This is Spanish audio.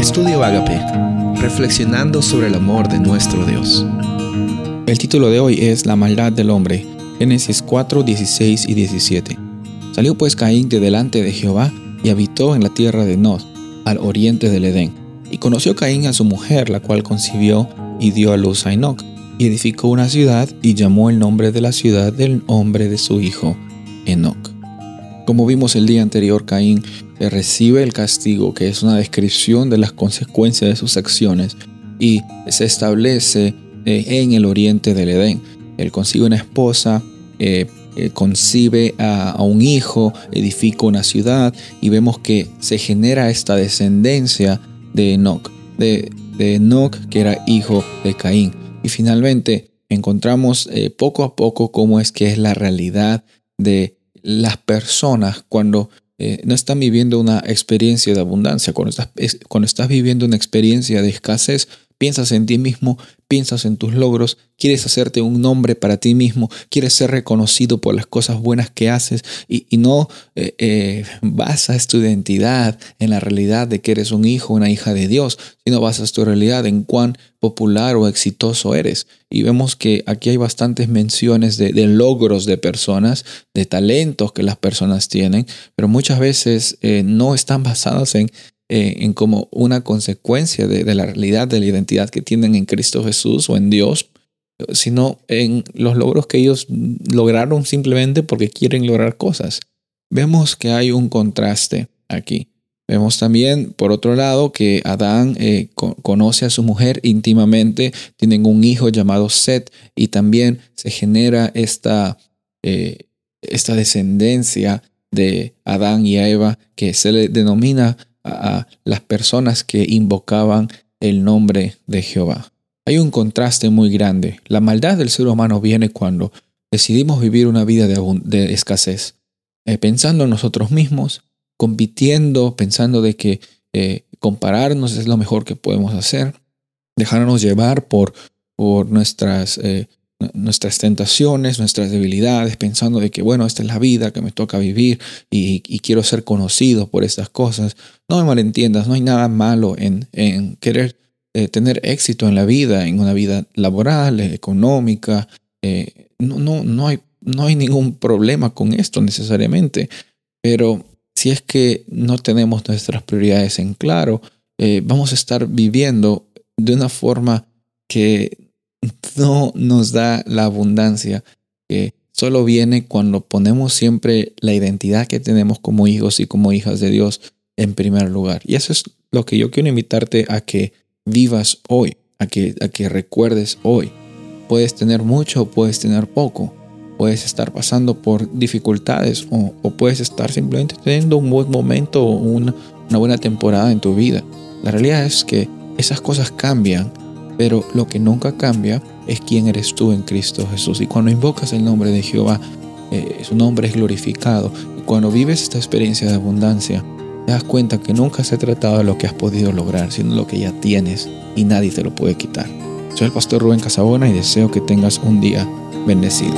Estudio Agape, reflexionando sobre el amor de nuestro Dios. El título de hoy es La maldad del hombre, Génesis 4, 16 y 17. Salió pues Caín de delante de Jehová y habitó en la tierra de Nod, al oriente del Edén. Y conoció Caín a su mujer, la cual concibió y dio a luz a Enoch, y edificó una ciudad y llamó el nombre de la ciudad del nombre de su hijo, Enoch. Como vimos el día anterior, Caín recibe el castigo, que es una descripción de las consecuencias de sus acciones, y se establece eh, en el oriente del Edén. Él consigue una esposa, eh, eh, concibe a, un hijo, edifica una ciudad y vemos que se genera esta descendencia de Enoch, de, de Enoch que era hijo de Caín. Y finalmente encontramos poco a poco cómo es que es la realidad de las personas cuando eh, no están viviendo una experiencia de abundancia. Cuando estás, cuando estás viviendo una experiencia de escasez, piensas en ti mismo, piensas en tus logros, quieres hacerte un nombre para ti mismo, quieres ser reconocido por las cosas buenas que haces y, no eh, eh, basas tu identidad en la realidad de que eres un hijo, una hija de Dios, sino basas tu realidad en cuán popular o exitoso eres. Y vemos que aquí hay bastantes menciones de, logros de personas, de talentos que las personas tienen, pero muchas veces eh, no están basadas en eh, en como una consecuencia de, la realidad de la identidad que tienen en Cristo Jesús o en Dios, sino en los logros que ellos lograron simplemente porque quieren lograr cosas. Vemos que hay un contraste aquí. Vemos también, por otro lado, que Adán eh, conoce a su mujer íntimamente, tienen un hijo llamado Seth y también se genera esta, eh, esta descendencia de Adán y Eva que se le denomina a las personas que invocaban el nombre de Jehová. Hay un contraste muy grande. La maldad del ser humano viene cuando decidimos vivir una vida de, escasez, eh, pensando en nosotros mismos, compitiendo, pensando de que eh, compararnos es lo mejor que podemos hacer, dejándonos llevar por, por nuestras eh, nuestras tentaciones, nuestras debilidades, pensando de que, bueno, esta es la vida que me toca vivir y, quiero ser conocido por estas cosas. No me malentiendas, no hay nada malo en, querer eh, tener éxito en la vida, en una vida laboral, económica. Eh, no, no, no, hay, no hay ningún problema con esto necesariamente, pero si es que no tenemos nuestras prioridades en claro, eh, vamos a estar viviendo de una forma que no nos da la abundancia que solo viene cuando ponemos siempre la identidad que tenemos como hijos y como hijas de Dios en primer lugar. Y eso es lo que yo quiero invitarte a que vivas hoy, a que, a que recuerdes hoy. Puedes tener mucho puedes tener poco. Puedes estar pasando por dificultades o, puedes estar simplemente teniendo un buen momento o una buena temporada en tu vida. La realidad es que esas cosas cambian pero lo que nunca cambia es quién eres tú en Cristo Jesús. Y cuando invocas el nombre de Jehová, eh, su nombre es glorificado. Y cuando vives esta experiencia de abundancia, te das cuenta que nunca se ha tratado de lo que has podido lograr, sino lo que ya tienes y nadie te lo puede quitar. Soy el pastor Rubén Casabona y deseo que tengas un día bendecido.